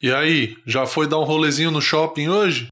E aí, já foi dar um rolezinho no shopping hoje?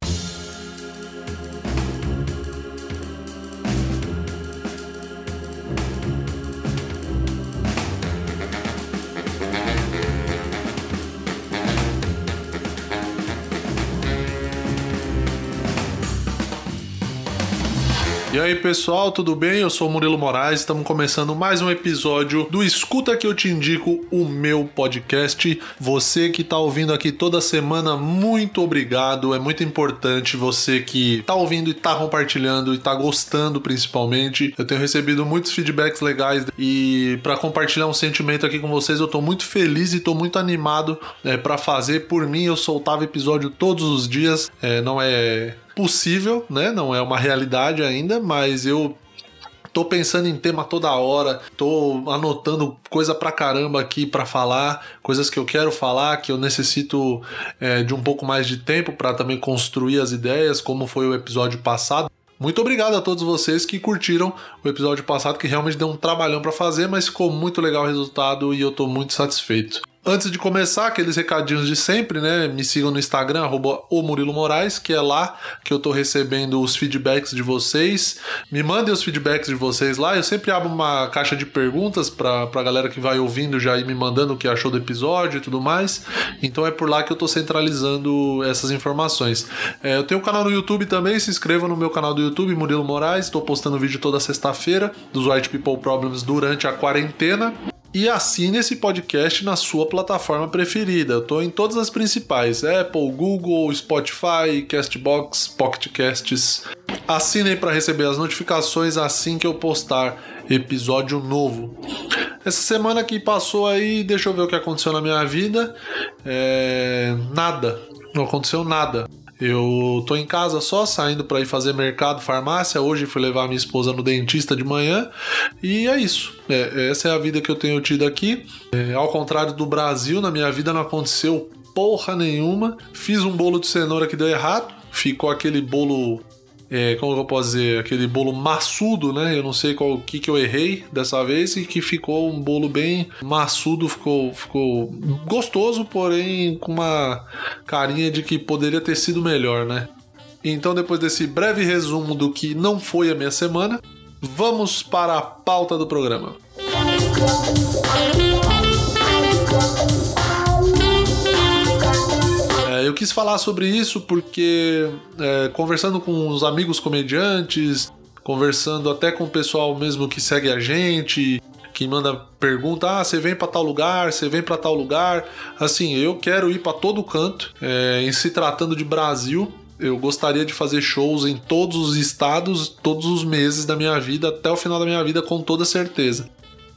Aí pessoal, tudo bem? Eu sou Murilo Moraes, estamos começando mais um episódio do Escuta que eu te indico, o meu podcast. Você que está ouvindo aqui toda semana, muito obrigado. É muito importante você que está ouvindo e está compartilhando e está gostando principalmente. Eu tenho recebido muitos feedbacks legais e para compartilhar um sentimento aqui com vocês, eu estou muito feliz e estou muito animado é, para fazer. Por mim, eu soltava episódio todos os dias. É, não é possível, né? Não é uma realidade ainda, mas eu tô pensando em tema toda hora, tô anotando coisa pra caramba aqui para falar, coisas que eu quero falar, que eu necessito é, de um pouco mais de tempo para também construir as ideias, como foi o episódio passado. Muito obrigado a todos vocês que curtiram o episódio passado, que realmente deu um trabalhão para fazer, mas ficou muito legal o resultado e eu tô muito satisfeito. Antes de começar, aqueles recadinhos de sempre, né? Me sigam no Instagram, arroba o Murilo Moraes, que é lá que eu tô recebendo os feedbacks de vocês. Me mandem os feedbacks de vocês lá. Eu sempre abro uma caixa de perguntas pra, pra galera que vai ouvindo já ir me mandando o que achou do episódio e tudo mais. Então é por lá que eu tô centralizando essas informações. É, eu tenho um canal no YouTube também, se inscreva no meu canal do YouTube, Murilo Moraes. Tô postando vídeo toda sexta-feira dos White People Problems durante a quarentena e assine esse podcast na sua plataforma preferida. Eu estou em todas as principais: Apple, Google, Spotify, Castbox, Pocketcasts. Assinem para receber as notificações assim que eu postar episódio novo. Essa semana que passou aí, deixa eu ver o que aconteceu na minha vida. É... Nada. Não aconteceu nada. Eu tô em casa só, saindo para ir fazer mercado, farmácia. Hoje fui levar minha esposa no dentista de manhã. E é isso. É, essa é a vida que eu tenho tido aqui. É, ao contrário do Brasil, na minha vida não aconteceu porra nenhuma. Fiz um bolo de cenoura que deu errado. Ficou aquele bolo é, como eu posso dizer, aquele bolo maçudo, né? Eu não sei qual que que eu errei dessa vez e que ficou um bolo bem maçudo, ficou, ficou gostoso, porém com uma carinha de que poderia ter sido melhor, né? Então, depois desse breve resumo do que não foi a minha semana, vamos para a pauta do programa. Eu quis falar sobre isso porque, é, conversando com os amigos comediantes, conversando até com o pessoal mesmo que segue a gente, que manda pergunta: ah, você vem para tal lugar, você vem para tal lugar. Assim, eu quero ir para todo canto. É, em se tratando de Brasil, eu gostaria de fazer shows em todos os estados, todos os meses da minha vida, até o final da minha vida, com toda certeza.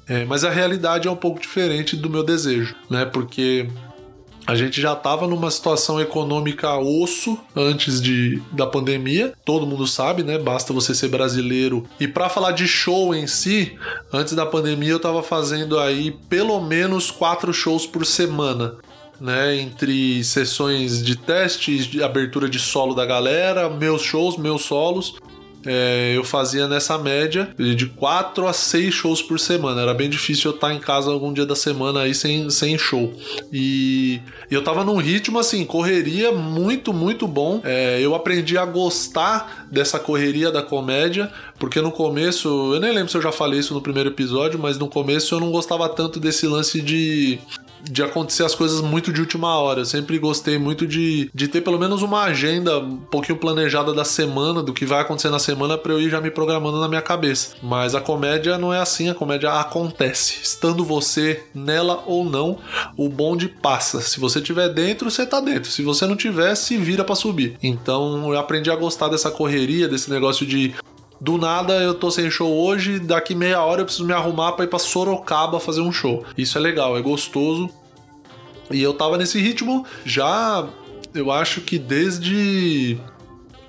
É, mas a realidade é um pouco diferente do meu desejo, né? Porque a gente já estava numa situação econômica osso antes de, da pandemia, todo mundo sabe, né? Basta você ser brasileiro. E para falar de show em si, antes da pandemia eu estava fazendo aí pelo menos quatro shows por semana. Né, entre sessões de testes, de abertura de solo da galera, meus shows, meus solos, é, eu fazia nessa média de 4 a 6 shows por semana. Era bem difícil eu estar em casa algum dia da semana aí sem, sem show. E eu tava num ritmo assim, correria muito, muito bom. É, eu aprendi a gostar dessa correria da comédia, porque no começo, eu nem lembro se eu já falei isso no primeiro episódio, mas no começo eu não gostava tanto desse lance de de acontecer as coisas muito de última hora. Eu sempre gostei muito de, de ter pelo menos uma agenda um pouquinho planejada da semana, do que vai acontecer na semana, para eu ir já me programando na minha cabeça. Mas a comédia não é assim, a comédia acontece. Estando você nela ou não, o bonde passa. Se você tiver dentro, você tá dentro. Se você não tiver, se vira para subir. Então eu aprendi a gostar dessa correria, desse negócio de do nada eu tô sem show hoje, daqui meia hora eu preciso me arrumar para ir para Sorocaba fazer um show. Isso é legal, é gostoso. E eu tava nesse ritmo já, eu acho que desde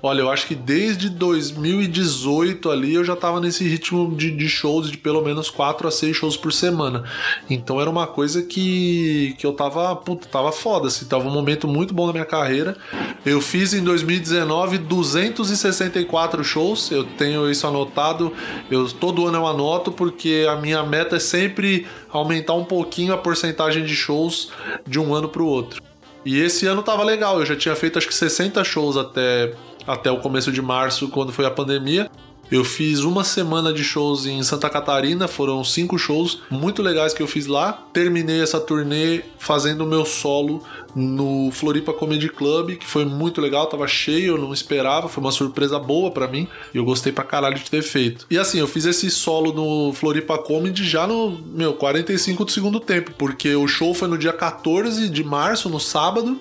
Olha, eu acho que desde 2018 ali eu já tava nesse ritmo de, de shows de pelo menos 4 a 6 shows por semana. Então era uma coisa que, que eu tava, puta, tava foda, assim, tava um momento muito bom na minha carreira. Eu fiz em 2019 264 shows, eu tenho isso anotado, eu todo ano eu anoto porque a minha meta é sempre aumentar um pouquinho a porcentagem de shows de um ano para o outro. E esse ano tava legal, eu já tinha feito acho que 60 shows até, até o começo de março, quando foi a pandemia. Eu fiz uma semana de shows em Santa Catarina, foram cinco shows muito legais que eu fiz lá. Terminei essa turnê fazendo o meu solo no Floripa Comedy Club, que foi muito legal, tava cheio, eu não esperava, foi uma surpresa boa para mim e eu gostei pra caralho de ter feito. E assim, eu fiz esse solo no Floripa Comedy já no, meu, 45 do segundo tempo, porque o show foi no dia 14 de março, no sábado,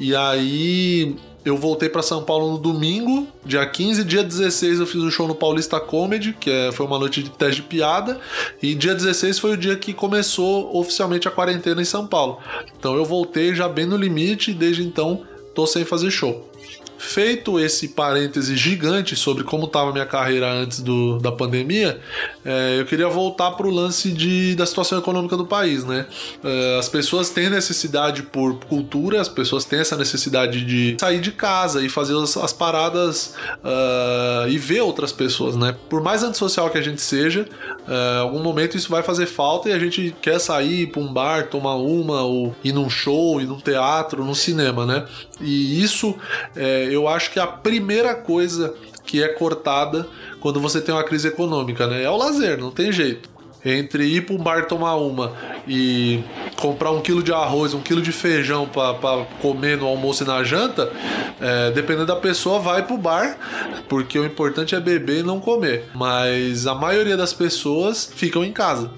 e aí eu voltei para São Paulo no domingo, dia 15. Dia 16 eu fiz um show no Paulista Comedy, que é, foi uma noite de teste de piada. E dia 16 foi o dia que começou oficialmente a quarentena em São Paulo. Então eu voltei já bem no limite e desde então tô sem fazer show. Feito esse parêntese gigante sobre como estava minha carreira antes do, da pandemia, é, eu queria voltar para o lance de, da situação econômica do país, né? É, as pessoas têm necessidade por cultura, as pessoas têm essa necessidade de sair de casa e fazer as, as paradas uh, e ver outras pessoas, né? Por mais antissocial que a gente seja, uh, algum momento isso vai fazer falta e a gente quer sair para um bar, tomar uma, ou ir num show, ir num teatro, num cinema, né? E isso é, eu acho que a primeira coisa que é cortada quando você tem uma crise econômica, né? É o lazer, não tem jeito. Entre ir para um bar tomar uma e comprar um quilo de arroz, um quilo de feijão para comer no almoço e na janta, é, dependendo da pessoa, vai pro bar, porque o importante é beber e não comer. Mas a maioria das pessoas ficam em casa.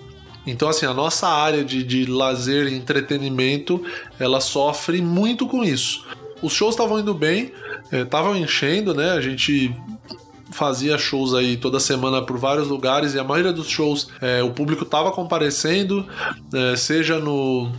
Então, assim, a nossa área de, de lazer e entretenimento, ela sofre muito com isso. Os shows estavam indo bem, estavam é, enchendo, né? A gente fazia shows aí toda semana por vários lugares e a maioria dos shows é, o público estava comparecendo, é, seja no,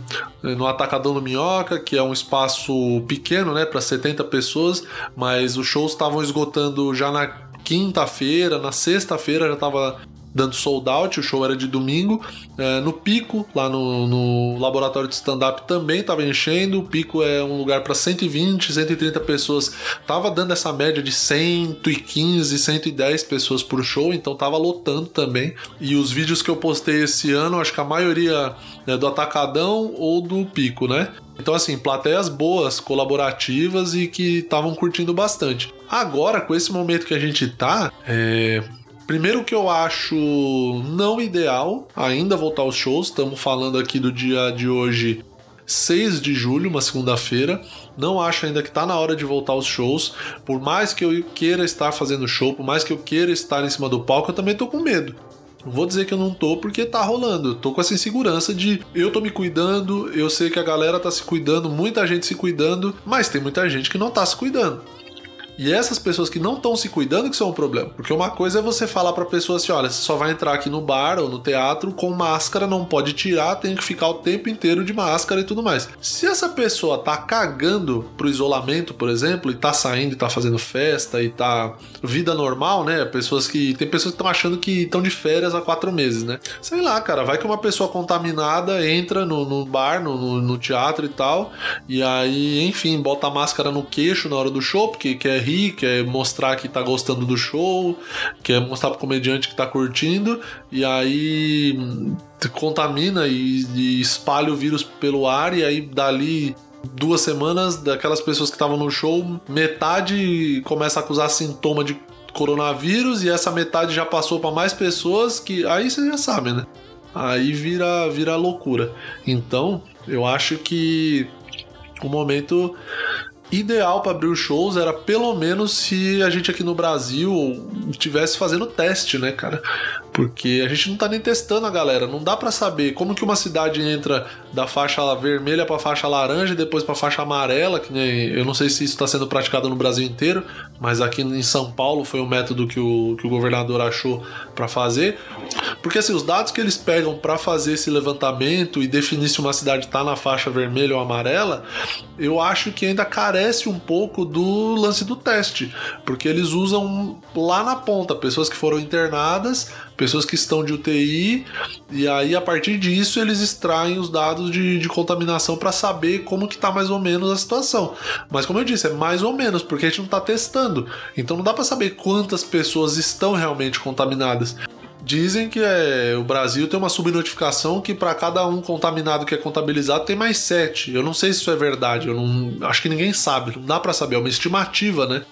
no Atacadão do Minhoca, que é um espaço pequeno, né, para 70 pessoas, mas os shows estavam esgotando já na quinta-feira, na sexta-feira já estava dando sold out, o show era de domingo. É, no Pico, lá no, no laboratório de stand-up, também estava enchendo. O Pico é um lugar para 120, 130 pessoas. Tava dando essa média de 115, 110 pessoas por show, então tava lotando também. E os vídeos que eu postei esse ano, acho que a maioria é do Atacadão ou do Pico, né? Então, assim, plateias boas, colaborativas e que estavam curtindo bastante. Agora, com esse momento que a gente tá, é, Primeiro que eu acho não ideal ainda voltar aos shows. Estamos falando aqui do dia de hoje, 6 de julho, uma segunda-feira. Não acho ainda que está na hora de voltar aos shows. Por mais que eu queira estar fazendo show, por mais que eu queira estar em cima do palco, eu também tô com medo. Não vou dizer que eu não tô porque tá rolando. Tô com essa insegurança de eu tô me cuidando, eu sei que a galera tá se cuidando, muita gente se cuidando, mas tem muita gente que não tá se cuidando. E essas pessoas que não estão se cuidando que são o problema. Porque uma coisa é você falar pra pessoa assim: olha, você só vai entrar aqui no bar ou no teatro com máscara, não pode tirar, tem que ficar o tempo inteiro de máscara e tudo mais. Se essa pessoa tá cagando pro isolamento, por exemplo, e tá saindo e tá fazendo festa e tá vida normal, né? Pessoas que. Tem pessoas que estão achando que estão de férias há quatro meses, né? Sei lá, cara, vai que uma pessoa contaminada entra no, no bar, no, no, no teatro e tal, e aí, enfim, bota a máscara no queixo na hora do show, porque quer rir, quer mostrar que tá gostando do show, quer mostrar pro comediante que tá curtindo, e aí hum, contamina e, e espalha o vírus pelo ar, e aí dali duas semanas daquelas pessoas que estavam no show, metade começa a acusar sintoma de coronavírus e essa metade já passou para mais pessoas que aí você já sabe, né? Aí vira vira loucura. Então, eu acho que o momento ideal para abrir os shows era pelo menos se a gente aqui no Brasil estivesse fazendo teste, né, cara? Porque a gente não tá nem testando a galera, não dá para saber como que uma cidade entra da faixa vermelha para faixa laranja e depois para faixa amarela, que nem, eu não sei se isso está sendo praticado no Brasil inteiro, mas aqui em São Paulo foi o método que o, que o governador achou para fazer. Porque assim, os dados que eles pegam para fazer esse levantamento e definir se uma cidade está na faixa vermelha ou amarela, eu acho que ainda carece um pouco do lance do teste, porque eles usam lá na ponta pessoas que foram internadas pessoas que estão de UTI, e aí a partir disso eles extraem os dados de, de contaminação para saber como que tá mais ou menos a situação. Mas como eu disse, é mais ou menos, porque a gente não está testando. Então não dá para saber quantas pessoas estão realmente contaminadas. Dizem que é, o Brasil tem uma subnotificação que para cada um contaminado que é contabilizado tem mais sete. Eu não sei se isso é verdade, eu não acho que ninguém sabe, não dá para saber, é uma estimativa, né?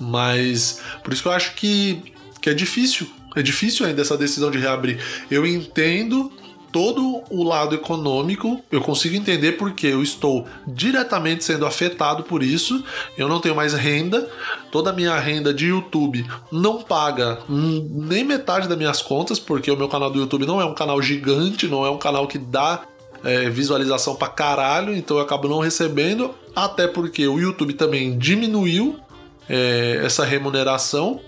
Mas por isso que eu acho que, que é difícil, é difícil ainda essa decisão de reabrir. Eu entendo todo o lado econômico, eu consigo entender porque eu estou diretamente sendo afetado por isso. Eu não tenho mais renda, toda a minha renda de YouTube não paga nem metade das minhas contas, porque o meu canal do YouTube não é um canal gigante, não é um canal que dá é, visualização pra caralho, então eu acabo não recebendo, até porque o YouTube também diminuiu é, essa remuneração,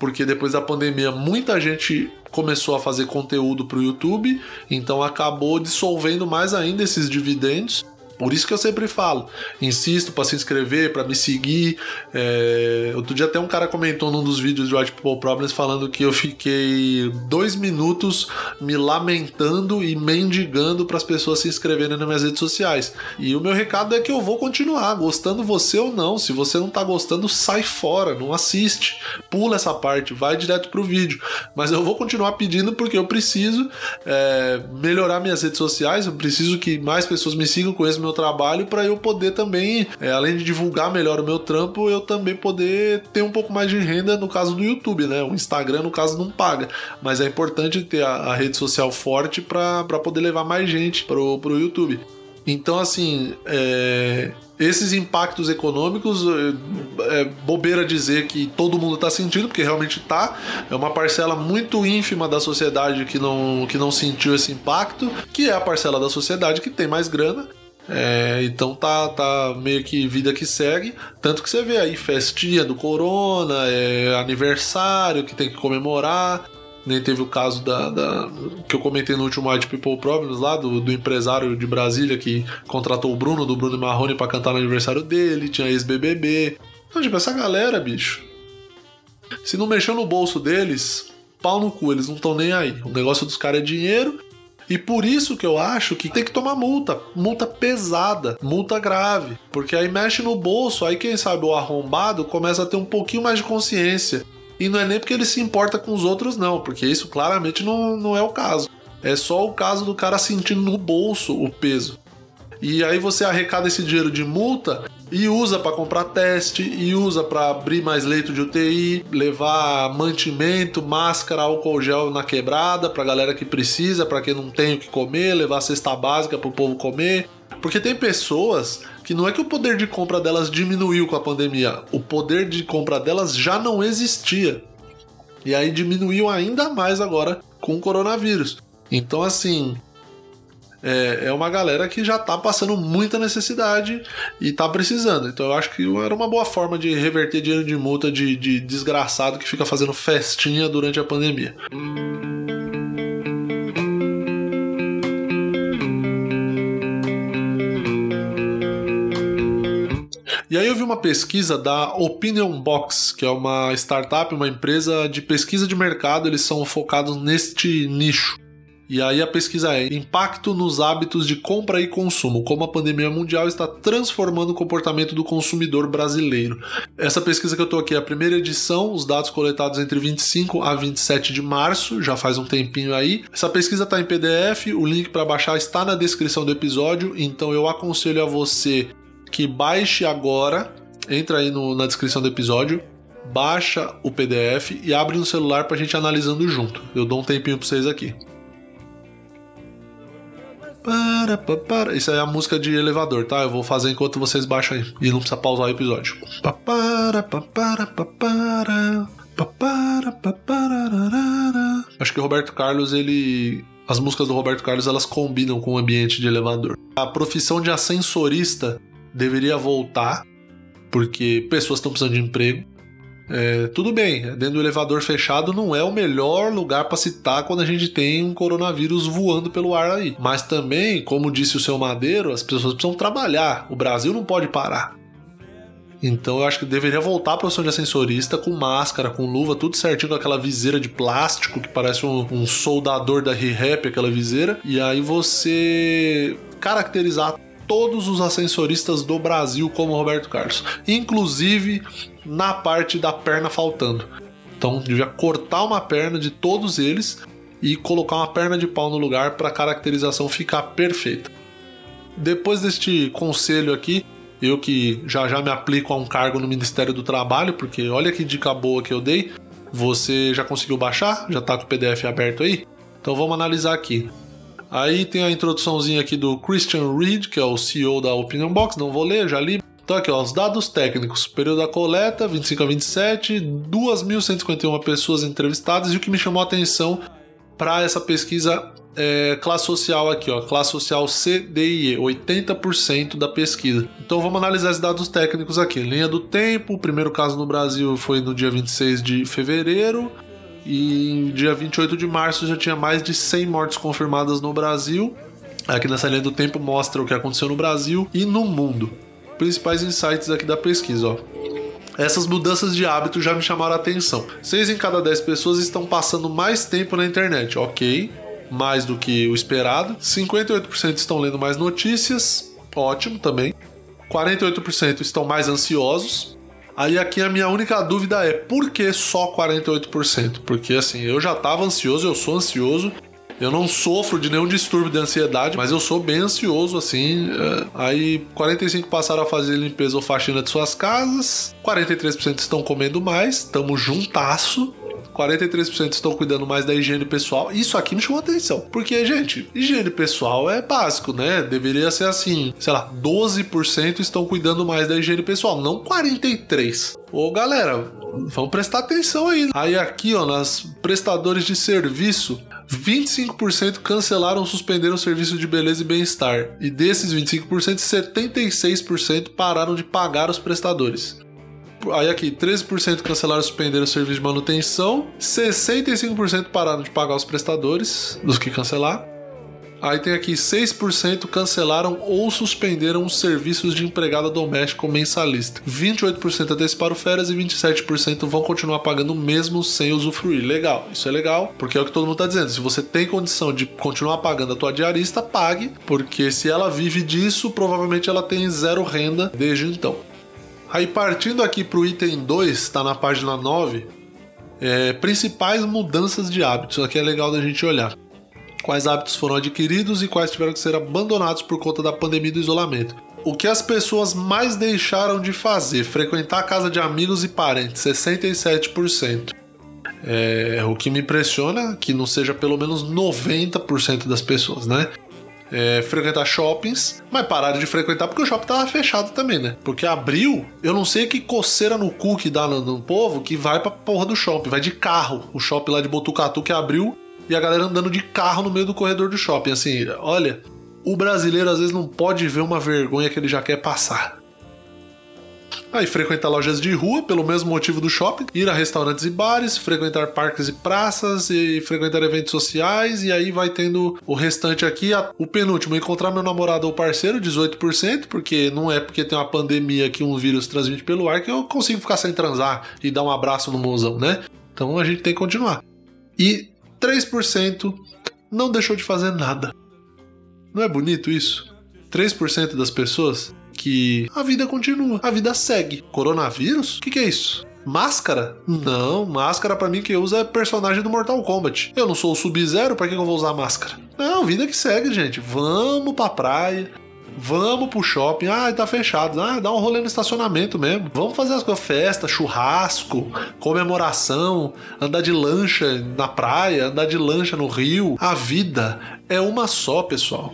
porque depois da pandemia muita gente começou a fazer conteúdo para o YouTube, então acabou dissolvendo mais ainda esses dividendos por isso que eu sempre falo, insisto para se inscrever, para me seguir. É... Outro dia até um cara comentou num dos vídeos de White People Problems falando que eu fiquei dois minutos me lamentando e mendigando para as pessoas se inscreverem nas minhas redes sociais. E o meu recado é que eu vou continuar, gostando você ou não. Se você não tá gostando, sai fora, não assiste, pula essa parte, vai direto pro vídeo. Mas eu vou continuar pedindo porque eu preciso é, melhorar minhas redes sociais, eu preciso que mais pessoas me sigam, conheçam meu meu trabalho para eu poder também, é, além de divulgar melhor o meu trampo, eu também poder ter um pouco mais de renda no caso do YouTube, né? O Instagram, no caso, não paga. Mas é importante ter a, a rede social forte para poder levar mais gente pro, pro YouTube. Então, assim, é, esses impactos econômicos, é, é bobeira dizer que todo mundo está sentindo, porque realmente está. É uma parcela muito ínfima da sociedade que não, que não sentiu esse impacto, que é a parcela da sociedade que tem mais grana é, então tá, tá meio que vida que segue. Tanto que você vê aí festinha do Corona, é, aniversário que tem que comemorar. Nem teve o caso da, da, que eu comentei no último White People Problems lá, do, do empresário de Brasília que contratou o Bruno, do Bruno Marrone, para cantar no aniversário dele, tinha ex-BBB. Então, tipo, essa galera, bicho, se não mexeu no bolso deles, pau no cu, eles não estão nem aí. O negócio dos caras é dinheiro e por isso que eu acho que tem que tomar multa, multa pesada, multa grave, porque aí mexe no bolso, aí quem sabe o arrombado começa a ter um pouquinho mais de consciência. E não é nem porque ele se importa com os outros, não, porque isso claramente não, não é o caso. É só o caso do cara sentindo no bolso o peso. E aí você arrecada esse dinheiro de multa e usa para comprar teste, e usa para abrir mais leito de UTI, levar mantimento, máscara, álcool gel na quebrada para galera que precisa, para quem não tem o que comer, levar cesta básica para o povo comer. Porque tem pessoas que não é que o poder de compra delas diminuiu com a pandemia, o poder de compra delas já não existia. E aí diminuiu ainda mais agora com o coronavírus. Então, assim, é, é uma galera que já tá passando muita necessidade e tá precisando. Então eu acho que era uma boa forma de reverter dinheiro de multa de, de desgraçado que fica fazendo festinha durante a pandemia. E aí eu vi uma pesquisa da Opinion Box, que é uma startup, uma empresa de pesquisa de mercado, eles são focados neste nicho. E aí a pesquisa é impacto nos hábitos de compra e consumo, como a pandemia mundial está transformando o comportamento do consumidor brasileiro. Essa pesquisa que eu estou aqui é a primeira edição, os dados coletados entre 25 a 27 de março, já faz um tempinho aí. Essa pesquisa está em PDF, o link para baixar está na descrição do episódio, então eu aconselho a você que baixe agora, entra aí no, na descrição do episódio, baixa o PDF e abre no celular para a gente analisando junto. Eu dou um tempinho para vocês aqui. Para, para, para. Isso aí é a música de elevador, tá? Eu vou fazer enquanto vocês baixam aí. E não precisa pausar o episódio. Para, para, para, para, Acho que o Roberto Carlos, ele. As músicas do Roberto Carlos elas combinam com o ambiente de elevador. A profissão de ascensorista deveria voltar, porque pessoas estão precisando de emprego. É, tudo bem, dentro do elevador fechado não é o melhor lugar para se estar quando a gente tem um coronavírus voando pelo ar aí. Mas também, como disse o seu Madeiro, as pessoas precisam trabalhar. O Brasil não pode parar. Então eu acho que deveria voltar a profissão de ascensorista com máscara, com luva, tudo certinho, com aquela viseira de plástico que parece um, um soldador da ReHap, aquela viseira. E aí você caracterizar todos os ascensoristas do Brasil como Roberto Carlos, inclusive na parte da perna faltando. Então, devia cortar uma perna de todos eles e colocar uma perna de pau no lugar para a caracterização ficar perfeita. Depois deste conselho aqui, eu que já já me aplico a um cargo no Ministério do Trabalho, porque olha que dica boa que eu dei. Você já conseguiu baixar? Já está com o PDF aberto aí? Então vamos analisar aqui. Aí tem a introduçãozinha aqui do Christian Reed, que é o CEO da Opinion Box, não vou ler, já li. Então aqui, ó, os dados técnicos. Período da coleta, 25 a 27, 2.151 pessoas entrevistadas e o que me chamou a atenção para essa pesquisa é, classe social aqui, ó, classe social CDIE, 80% da pesquisa. Então vamos analisar os dados técnicos aqui. Linha do tempo, o primeiro caso no Brasil foi no dia 26 de fevereiro e dia 28 de março já tinha mais de 100 mortes confirmadas no Brasil. Aqui nessa linha do tempo mostra o que aconteceu no Brasil e no mundo. Principais insights aqui da pesquisa, ó. Essas mudanças de hábito já me chamaram a atenção. 6 em cada 10 pessoas estão passando mais tempo na internet, ok mais do que o esperado. 58% estão lendo mais notícias, ótimo também. 48% estão mais ansiosos. Aí aqui a minha única dúvida é por que só 48%? Porque assim, eu já estava ansioso, eu sou ansioso. Eu não sofro de nenhum distúrbio de ansiedade, mas eu sou bem ansioso, assim. É. Aí 45 passaram a fazer limpeza ou faxina de suas casas. 43% estão comendo mais, tamo juntasso. 43% estão cuidando mais da higiene pessoal. Isso aqui me chamou atenção. Porque, gente, higiene pessoal é básico, né? Deveria ser assim, sei lá, 12% estão cuidando mais da higiene pessoal, não 43%. Ô, galera, vamos prestar atenção aí. Aí aqui, ó, nas prestadores de serviço, 25% cancelaram ou suspenderam o serviço de beleza e bem-estar. E desses 25%, 76% pararam de pagar os prestadores. Aí aqui, 13% cancelaram ou suspenderam o serviço de manutenção, 65% pararam de pagar os prestadores, dos que cancelaram. Aí tem aqui 6% cancelaram ou suspenderam os serviços de empregada doméstica ou mensalista. 28% anteciparam férias e 27% vão continuar pagando mesmo sem usufruir. Legal, isso é legal, porque é o que todo mundo está dizendo. Se você tem condição de continuar pagando a tua diarista, pague, porque se ela vive disso, provavelmente ela tem zero renda desde então. Aí partindo aqui para o item 2, está na página 9, é, principais mudanças de hábitos. Aqui é legal da gente olhar. Quais hábitos foram adquiridos e quais tiveram que ser abandonados por conta da pandemia e do isolamento. O que as pessoas mais deixaram de fazer? Frequentar a casa de amigos e parentes, 67%. É, o que me impressiona que não seja pelo menos 90% das pessoas, né? é, frequentar shoppings, mas pararam de frequentar porque o shopping tava fechado também, né? Porque abriu, eu não sei que coceira no cu que dá no, no povo que vai pra porra do shopping, vai de carro. O shopping lá de Botucatu que abriu e a galera andando de carro no meio do corredor do shopping. Assim, olha, o brasileiro às vezes não pode ver uma vergonha que ele já quer passar. Aí frequentar lojas de rua pelo mesmo motivo do shopping, ir a restaurantes e bares, frequentar parques e praças e frequentar eventos sociais e aí vai tendo o restante aqui, o penúltimo, encontrar meu namorado ou parceiro, 18%, porque não é porque tem uma pandemia que um vírus transmite pelo ar que eu consigo ficar sem transar e dar um abraço no mozão, né? Então a gente tem que continuar. E 3% não deixou de fazer nada. Não é bonito isso? 3% das pessoas que a vida continua, a vida segue. Coronavírus? O que, que é isso? Máscara? Não, máscara para mim que usa é personagem do Mortal Kombat. Eu não sou o Sub-Zero, pra que eu vou usar máscara? Não, vida que segue, gente. Vamos pra praia, Vamos pro shopping. Ah, tá fechado. Ah, dá um rolê no estacionamento mesmo. Vamos fazer as coisas, festa, churrasco, comemoração, andar de lancha na praia, andar de lancha no rio. A vida é uma só, pessoal.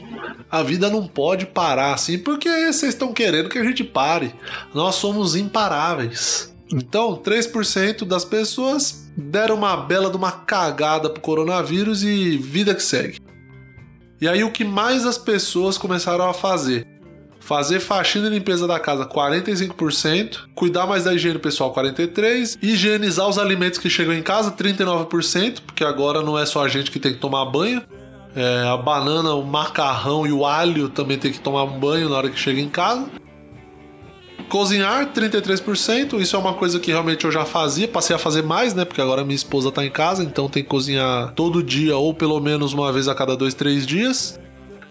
A vida não pode parar assim porque vocês estão querendo que a gente pare. Nós somos imparáveis. Então, 3% das pessoas deram uma bela de uma cagada pro coronavírus e vida que segue. E aí o que mais as pessoas começaram a fazer? Fazer faxina e limpeza da casa 45%, cuidar mais da higiene pessoal 43%, higienizar os alimentos que chegam em casa 39%, porque agora não é só a gente que tem que tomar banho, é, a banana, o macarrão e o alho também tem que tomar banho na hora que chega em casa. Cozinhar, 33%. Isso é uma coisa que realmente eu já fazia. Passei a fazer mais, né? Porque agora minha esposa tá em casa, então tem que cozinhar todo dia ou pelo menos uma vez a cada dois, três dias.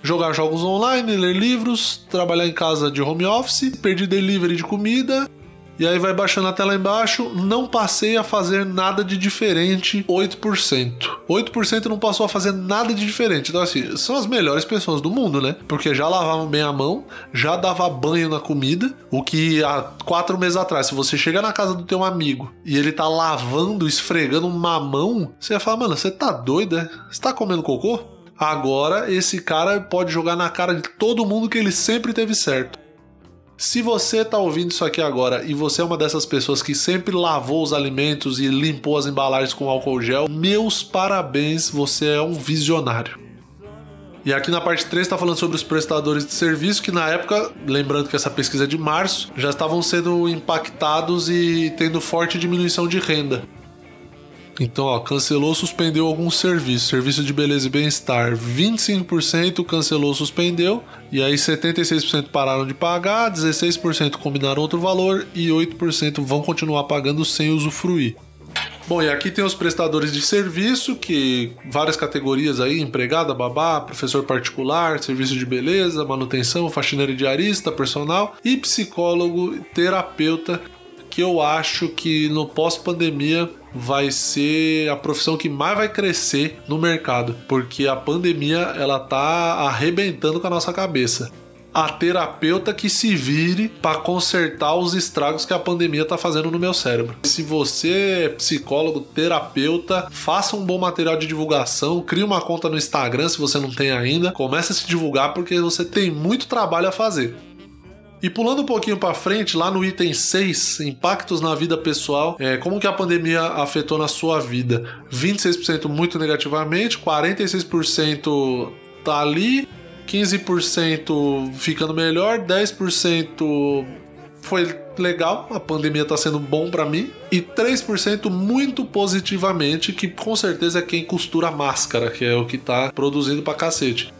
Jogar jogos online, ler livros, trabalhar em casa de home office, perdi delivery de comida E aí vai baixando até lá embaixo, não passei a fazer nada de diferente, 8%. 8% não passou a fazer nada de diferente. Então, assim, são as melhores pessoas do mundo, né? Porque já lavavam bem a mão, já dava banho na comida, o que há quatro meses atrás, se você chega na casa do teu amigo e ele tá lavando, esfregando uma mão, você ia falar, mano, você tá doido, é? Você tá comendo cocô? Agora, esse cara pode jogar na cara de todo mundo que ele sempre teve certo. Se você está ouvindo isso aqui agora e você é uma dessas pessoas que sempre lavou os alimentos e limpou as embalagens com álcool gel, meus parabéns, você é um visionário. E aqui na parte 3 está falando sobre os prestadores de serviço que na época, lembrando que essa pesquisa é de março, já estavam sendo impactados e tendo forte diminuição de renda. Então, ó, cancelou, suspendeu alguns serviços. Serviço de beleza e bem-estar, 25% cancelou, suspendeu. E aí 76% pararam de pagar, 16% combinaram outro valor e 8% vão continuar pagando sem usufruir. Bom, e aqui tem os prestadores de serviço, que várias categorias aí, empregada, babá, professor particular, serviço de beleza, manutenção, faxineiro diarista, personal e psicólogo, terapeuta, que eu acho que no pós-pandemia vai ser a profissão que mais vai crescer no mercado, porque a pandemia ela tá arrebentando com a nossa cabeça. A terapeuta que se vire para consertar os estragos que a pandemia tá fazendo no meu cérebro. Se você é psicólogo, terapeuta, faça um bom material de divulgação, crie uma conta no Instagram se você não tem ainda, comece a se divulgar porque você tem muito trabalho a fazer. E pulando um pouquinho para frente, lá no item 6, impactos na vida pessoal, é, como que a pandemia afetou na sua vida? 26% muito negativamente, 46% tá ali, 15% ficando melhor, 10% foi legal, a pandemia tá sendo bom para mim, e 3% muito positivamente, que com certeza é quem costura máscara, que é o que tá produzindo pra cacete.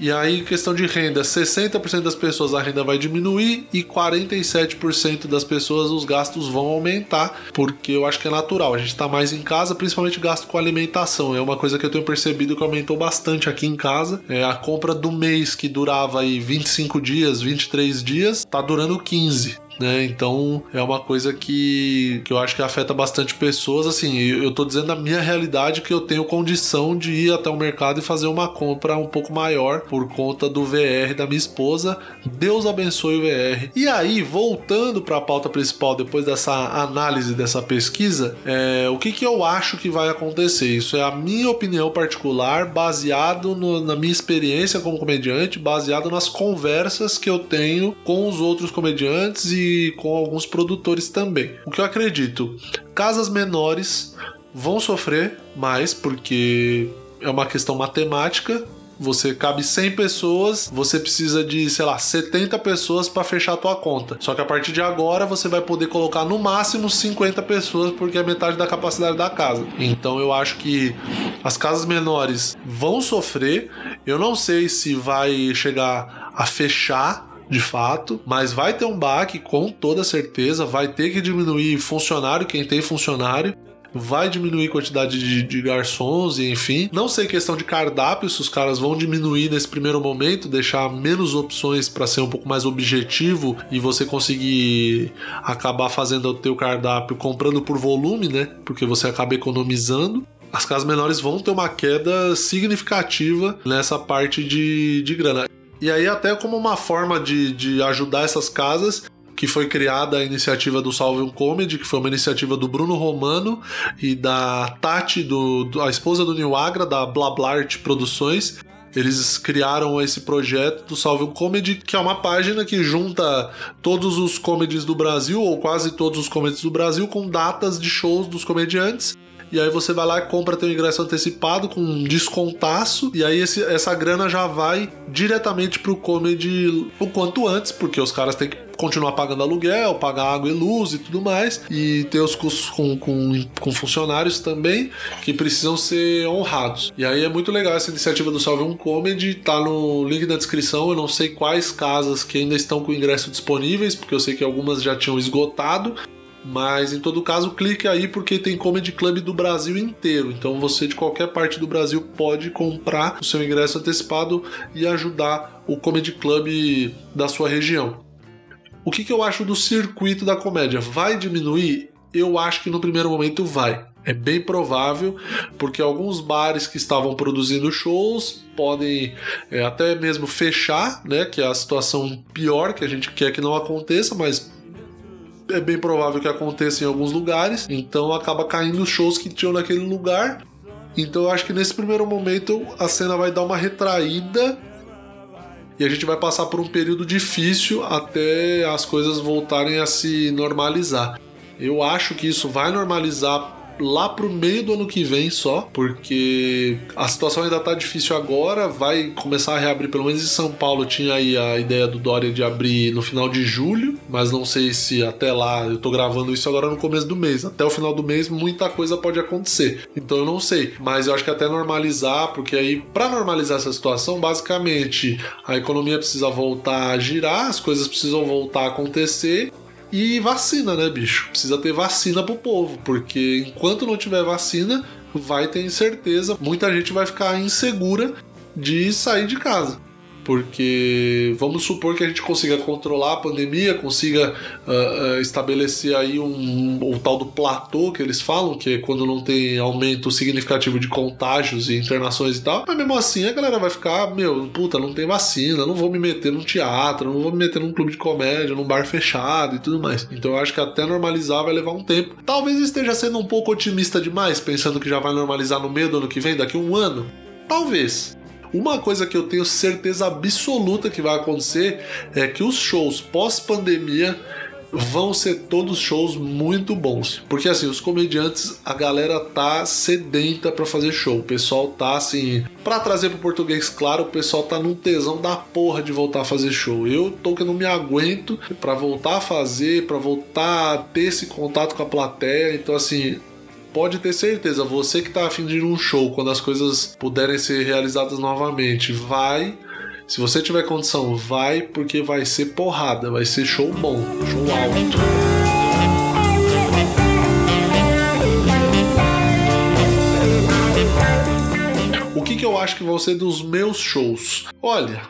E aí, questão de renda, 60% das pessoas a renda vai diminuir e 47% das pessoas os gastos vão aumentar, porque eu acho que é natural. A gente está mais em casa, principalmente gasto com alimentação. É uma coisa que eu tenho percebido que aumentou bastante aqui em casa. É a compra do mês que durava aí 25 dias, 23 dias, tá durando 15 né? Então é uma coisa que, que eu acho que afeta bastante pessoas. Assim, eu tô dizendo a minha realidade que eu tenho condição de ir até o mercado e fazer uma compra um pouco maior por conta do VR da minha esposa. Deus abençoe o VR. E aí, voltando para a pauta principal, depois dessa análise dessa pesquisa, é, o que, que eu acho que vai acontecer? Isso é a minha opinião particular, baseado no, na minha experiência como comediante, baseado nas conversas que eu tenho com os outros comediantes e com alguns produtores também. O que eu acredito, casas menores vão sofrer mais porque é uma questão matemática. Você cabe 100 pessoas, você precisa de, sei lá, 70 pessoas para fechar a tua conta. Só que a partir de agora você vai poder colocar no máximo 50 pessoas porque é metade da capacidade da casa. Então eu acho que as casas menores vão sofrer. Eu não sei se vai chegar a fechar de fato, mas vai ter um baque com toda certeza, vai ter que diminuir funcionário, quem tem funcionário, vai diminuir quantidade de, de, garçons e enfim. Não sei questão de cardápio, se os caras vão diminuir nesse primeiro momento, deixar menos opções para ser um pouco mais objetivo e você conseguir acabar fazendo o teu cardápio comprando por volume, né? Porque você acaba economizando. As casas menores vão ter uma queda significativa nessa parte de, de grana. E aí, até como uma forma de, de ajudar essas casas, que foi criada a iniciativa do Salve um Comedy, que foi uma iniciativa do Bruno Romano e da Tati, do, do a esposa do New Agra, da Blablart Produções. Eles criaram esse projeto do Salve um Comedy, que é uma página que junta todos os comedies do Brasil, ou quase todos os comedies do Brasil, com datas de shows dos comediantes e aí você vai lá compra teu ingresso antecipado com um descontaço, e aí esse, essa grana já vai diretamente pro comedy o quanto antes, porque os caras têm que continuar pagando aluguel, pagar água e luz e tudo mais, e ter os custos com, com, com, funcionários também que precisam ser honrados. E aí é muito legal essa iniciativa do Salve um Comedy, tá no link da descrição. Eu não sei quais casas que ainda estão com ingresso disponíveis, porque eu sei que algumas já tinham esgotado. Mas em todo caso, clique aí porque tem Comedy Club do Brasil inteiro. Então você de qualquer parte do Brasil pode comprar o seu ingresso antecipado e ajudar o Comedy Club da sua região. O que, que eu acho do circuito da comédia? Vai diminuir? Eu acho que no primeiro momento vai. É bem provável, porque alguns bares que estavam produzindo shows podem é, até mesmo fechar, né? Que é a situação pior que a gente quer que não aconteça, mas é bem provável que aconteça em alguns lugares. Então acaba caindo os shows que tinham naquele lugar. Então eu acho que nesse primeiro momento a cena vai dar uma retraída e a gente vai passar por um período difícil até as coisas voltarem a se normalizar. Eu acho que isso vai normalizar lá pro meio do ano que vem só, porque a situação ainda tá difícil agora, vai começar a reabrir, pelo menos em São Paulo tinha aí a ideia do Dória de abrir no final de julho, mas não sei se até lá, eu tô gravando isso agora no começo do mês, até o final do mês muita coisa pode acontecer, então eu não sei, mas eu acho que até normalizar, porque aí para normalizar essa situação, basicamente a economia precisa voltar a girar, as coisas precisam voltar a acontecer e vacina, né, bicho? Precisa ter vacina pro povo, porque enquanto não tiver vacina, vai ter incerteza, muita gente vai ficar insegura de sair de casa porque vamos supor que a gente consiga controlar a pandemia, consiga uh, uh, estabelecer aí um, um, tal do platô que eles falam, que é quando não tem aumento significativo de contágios e internações e tal, mas mesmo assim a galera vai ficar, meu, puta, não tem vacina, não vou me meter num teatro, não vou me meter num clube de comédia, num bar fechado e tudo mais. Então eu acho que até normalizar vai levar um tempo. Talvez esteja sendo um pouco otimista demais, pensando que já vai normalizar no meio do ano que vem, daqui a um ano. Talvez. Uma coisa que eu tenho certeza absoluta que vai acontecer é que os shows pós-pandemia vão ser todos shows muito bons. Porque assim, os comediantes, a galera tá sedenta para fazer show. O pessoal tá assim, para trazer pro português claro, o pessoal tá num tesão da porra de voltar a fazer show. Eu tô que não me aguento para voltar a fazer, para voltar a ter esse contato com a plateia. Então assim, pode ter certeza, você que tá afim de ir num show quando as coisas puderem ser realizadas novamente, vai. Se você tiver condição, vai, porque vai ser porrada, vai ser show bom, show alto. O que, que eu acho que vão ser dos meus shows? Olha,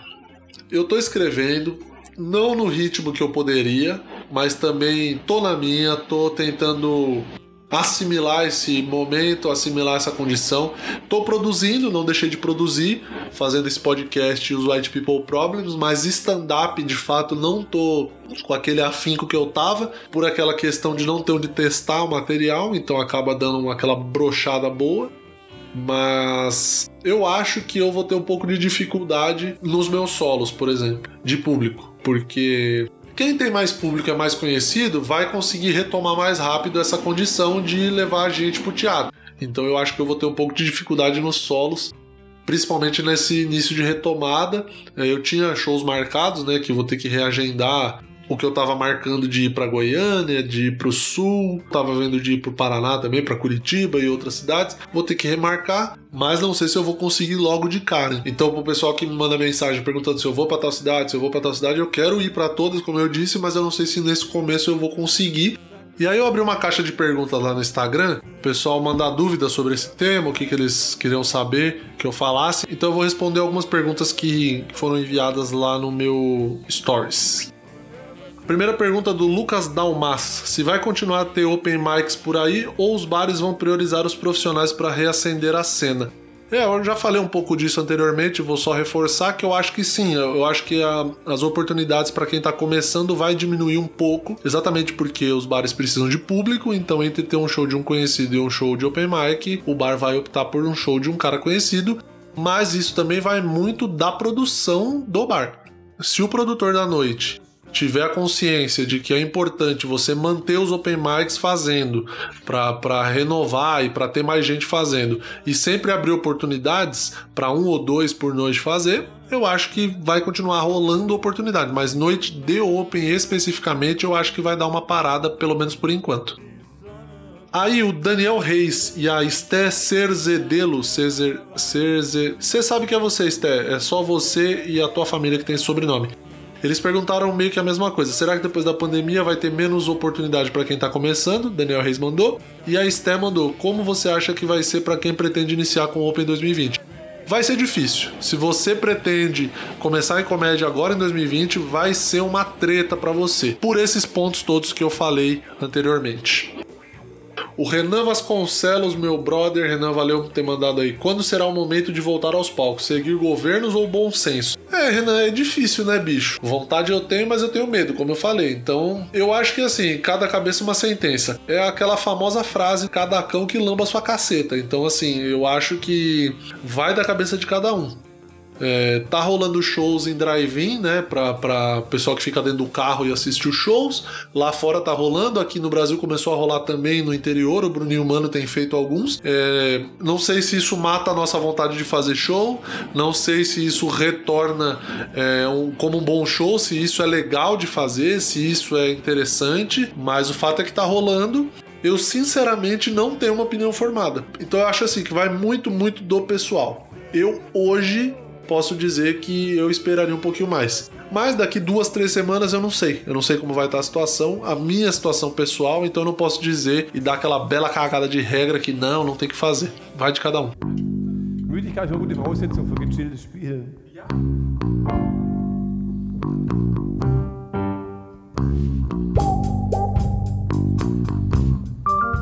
eu tô escrevendo, não no ritmo que eu poderia, mas também tô na minha, tô tentando assimilar esse momento, assimilar essa condição. Tô produzindo, não deixei de produzir, fazendo esse podcast os White People Problems, mas stand-up de fato não tô com aquele afinco que eu tava, por aquela questão de não ter onde testar o material, então acaba dando aquela brochada boa. Mas eu acho que eu vou ter um pouco de dificuldade nos meus solos, por exemplo, de público, porque quem tem mais público, é mais conhecido, vai conseguir retomar mais rápido essa condição de levar a gente pro teatro. Então eu acho que eu vou ter um pouco de dificuldade nos solos, principalmente nesse início de retomada. É, eu tinha shows marcados, né, que vou ter que reagendar o que eu tava marcando de ir para Goiânia, de ir para o sul, tava vendo de ir para o Paraná também, para Curitiba e outras cidades. Vou ter que remarcar, mas não sei se eu vou conseguir logo de cara. Então, pro pessoal que me manda mensagem perguntando se eu vou para tal cidade, se eu vou para tal cidade, eu quero ir para todas, como eu disse, mas eu não sei se nesse começo eu vou conseguir. E aí eu abri uma caixa de perguntas lá no Instagram, o pessoal mandar dúvidas sobre esse tema, o que, que eles queriam saber que eu falasse. Então eu vou responder algumas perguntas que foram enviadas lá no meu Stories. Primeira pergunta do Lucas Dalmas: se vai continuar a ter open mics por aí ou os bares vão priorizar os profissionais para reacender a cena? É, eu já falei um pouco disso anteriormente, vou só reforçar que eu acho que sim, eu acho que a, as oportunidades para quem está começando vai diminuir um pouco, exatamente porque os bares precisam de público, então entre ter um show de um conhecido e um show de open mic, o bar vai optar por um show de um cara conhecido, mas isso também vai muito da produção do bar. Se o produtor da noite tiver a consciência de que é importante você manter os open mics fazendo para renovar e para ter mais gente fazendo e sempre abrir oportunidades para um ou dois por noite fazer, eu acho que vai continuar rolando oportunidade, mas noite de open especificamente eu acho que vai dar uma parada pelo menos por enquanto. Aí o Daniel Reis e a Esté Cerzedelo, Cerze, Cerze, você sabe que é você, Esté, é só você e a tua família que tem sobrenome. Eles perguntaram meio que a mesma coisa. Será que depois da pandemia vai ter menos oportunidade para quem está começando? Daniel Reis mandou. E a Esté mandou: Como você acha que vai ser para quem pretende iniciar com o Open 2020? vai ser difícil. Se você pretende começar em comédia agora em 2020, vai ser uma treta para você. Por esses pontos todos que eu falei anteriormente. O Renan Vasconcelos, meu brother, Renan, valeu por ter mandado aí. Quando será o momento de voltar aos palcos? Seguir governos ou bom senso? É, Renan, é difícil, né, bicho? Vontade eu tenho, mas eu tenho medo, como eu falei. Então, eu acho que assim, cada cabeça uma sentença. É aquela famosa frase: cada cão que lamba sua caceta. Então, assim, eu acho que vai da cabeça de cada um. É, tá rolando shows em drive-in, né? Pra, pra pessoal que fica dentro do carro e assiste os shows. Lá fora tá rolando, aqui no Brasil começou a rolar também no interior. O Bruninho Mano tem feito alguns. É, não sei se isso mata a nossa vontade de fazer show. Não sei se isso retorna é, um, como um bom show, se isso é legal de fazer, se isso é interessante. Mas o fato é que tá rolando eu sinceramente não tenho uma opinião formada. Então eu acho assim que vai muito, muito do pessoal. Eu hoje posso dizer que eu esperaria um pouquinho mais. Mas daqui duas, três semanas eu não sei. Eu não sei como vai estar a situação, a minha situação pessoal, então eu não posso dizer e dar aquela bela cagada de regra que não, não tem que fazer. Vai de cada um. Müdigkeit eine gute Voraussetzung für gechilltes Spielen.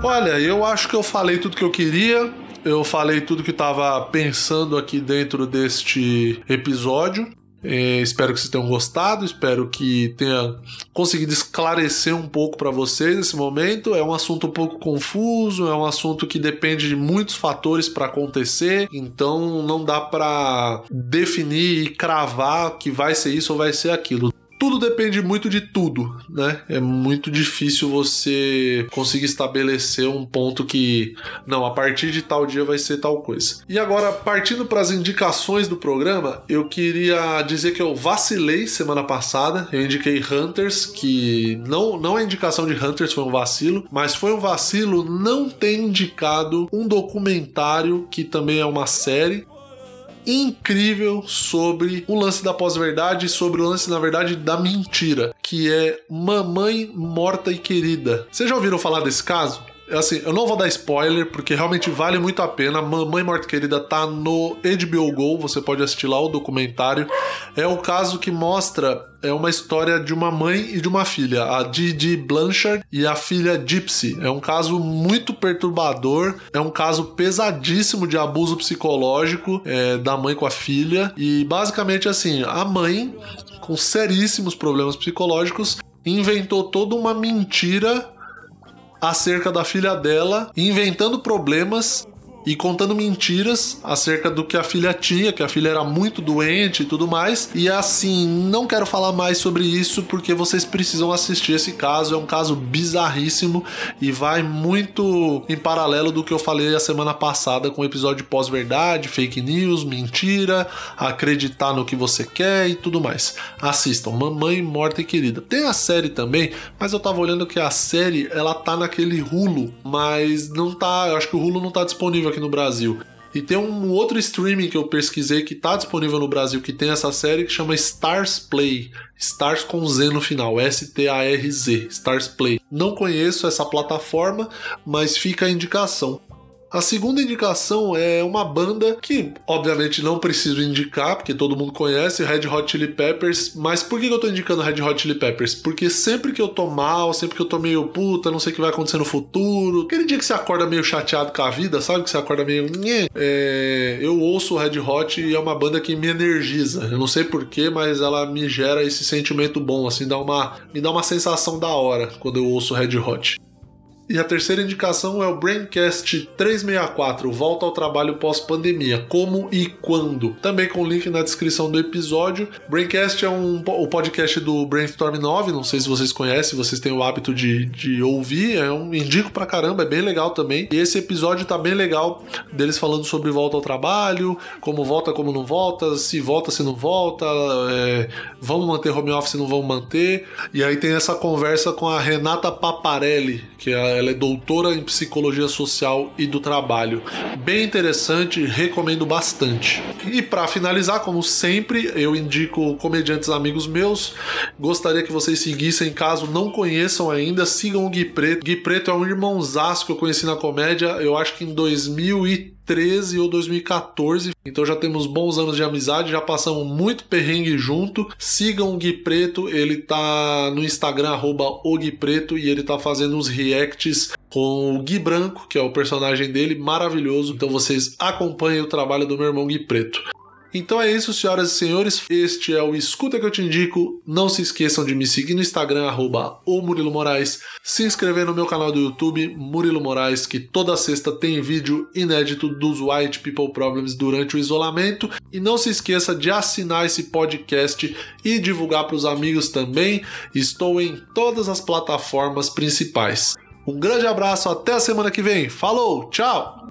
Olha, eu acho que eu falei tudo que eu queria. Eu falei tudo que estava pensando aqui dentro deste episódio. É, espero que vocês tenham gostado, espero que tenha conseguido esclarecer um pouco para vocês nesse momento. É um assunto um pouco confuso, é um assunto que depende de muitos fatores para acontecer, então não dá para definir e cravar que vai ser isso ou vai ser aquilo tudo depende muito de tudo, né? É muito difícil você conseguir estabelecer um ponto que, não, a partir de tal dia vai ser tal coisa. E agora, partindo para as indicações do programa, eu queria dizer que eu vacilei semana passada. Eu indiquei Hunters, que não, não é indicação de Hunters, foi um vacilo, mas foi um vacilo não ter indicado um documentário que também é uma série incrível sobre o lance da pós-verdade, sobre o lance, na verdade, da mentira, que é Mamãe Morta e Querida. Vocês já ouviram falar desse caso? Assim, eu não vou dar spoiler, porque realmente vale muito a pena. Mamãe Morta Querida tá no HBO Go, você pode assistir lá o documentário. É o caso que mostra é uma história de uma mãe e de uma filha, a Didi Blanchard e a filha Gypsy. É um caso muito perturbador, é um caso pesadíssimo de abuso psicológico é, da mãe com a filha. E basicamente assim, a mãe, com seríssimos problemas psicológicos, inventou toda uma mentira acerca da filha dela, inventando problemas e contando mentiras acerca do que a filha tinha, que a filha era muito doente e tudo mais. E assim, não quero falar mais sobre isso porque vocês precisam assistir esse caso. É um caso bizarríssimo e vai muito em paralelo do que eu falei a semana passada com o episódio pós-verdade, fake news, mentira, acreditar no que você quer e tudo mais. Assistam, Mamãe Morta e Querida. Tem a série também, mas eu tava olhando que a série ela tá naquele Hulu, mas não tá, eu acho que o Hulu não tá disponível aqui no Brasil. E tem um outro streaming que eu pesquisei que está disponível no Brasil que tem essa série que chama Stars Play. Stars com Z no final, S-T-A-R-Z, Stars Play. Não conheço essa plataforma, mas fica a indicação. A segunda indicação é uma banda que, obviamente, não preciso indicar, porque todo mundo conhece, Red Hot Chili Peppers. Mas por que eu tô indicando Red Hot Chili Peppers? Porque sempre que eu tô mal, sempre que eu tô meio puta, não sei o que vai acontecer no futuro, aquele dia que você acorda meio chateado com a vida, sabe? Que você acorda meio. É, eu ouço o Red Hot e é uma banda que me energiza. Eu não sei porquê, mas ela me gera esse sentimento bom, assim, dá uma, me dá uma sensação da hora quando eu ouço Red Hot. E a terceira indicação é o Braincast 364, Volta ao Trabalho Pós-Pandemia, Como e Quando. Também com link na descrição do episódio. Braincast é um, o podcast do Brainstorm 9, não sei se vocês conhecem, vocês têm o hábito de, de ouvir, é um indico pra caramba, é bem legal também. E esse episódio tá bem legal, deles falando sobre volta ao trabalho, como volta, como não volta, se volta, se não volta, é, vamos manter home office, não vamos manter. E aí tem essa conversa com a Renata Paparelli, que é ela é doutora em psicologia social e do trabalho. Bem interessante, recomendo bastante. E para finalizar, como sempre, eu indico comediantes amigos meus. Gostaria que vocês seguissem, caso não conheçam ainda, sigam o Gui Preto. Gui Preto é um irmãozaço que eu conheci na comédia, eu acho que em 2013. 2013 ou 2014. Então já temos bons anos de amizade, já passamos muito perrengue junto. Sigam o Gui Preto, ele tá no Instagram, arroba o Gui Preto, e ele tá fazendo uns reacts com o Gui Branco, que é o personagem dele, maravilhoso. Então vocês acompanhem o trabalho do meu irmão Gui Preto. Então é isso, senhoras e senhores. Este é o Escuta que eu te indico. Não se esqueçam de me seguir no Instagram, arroba o Murilo Moraes. Se inscrever no meu canal do YouTube, Murilo Moraes, que toda sexta tem vídeo inédito dos White People Problems durante o isolamento. E não se esqueça de assinar esse podcast e divulgar para os amigos também. Estou em todas as plataformas principais. Um grande abraço, até a semana que vem. Falou, tchau!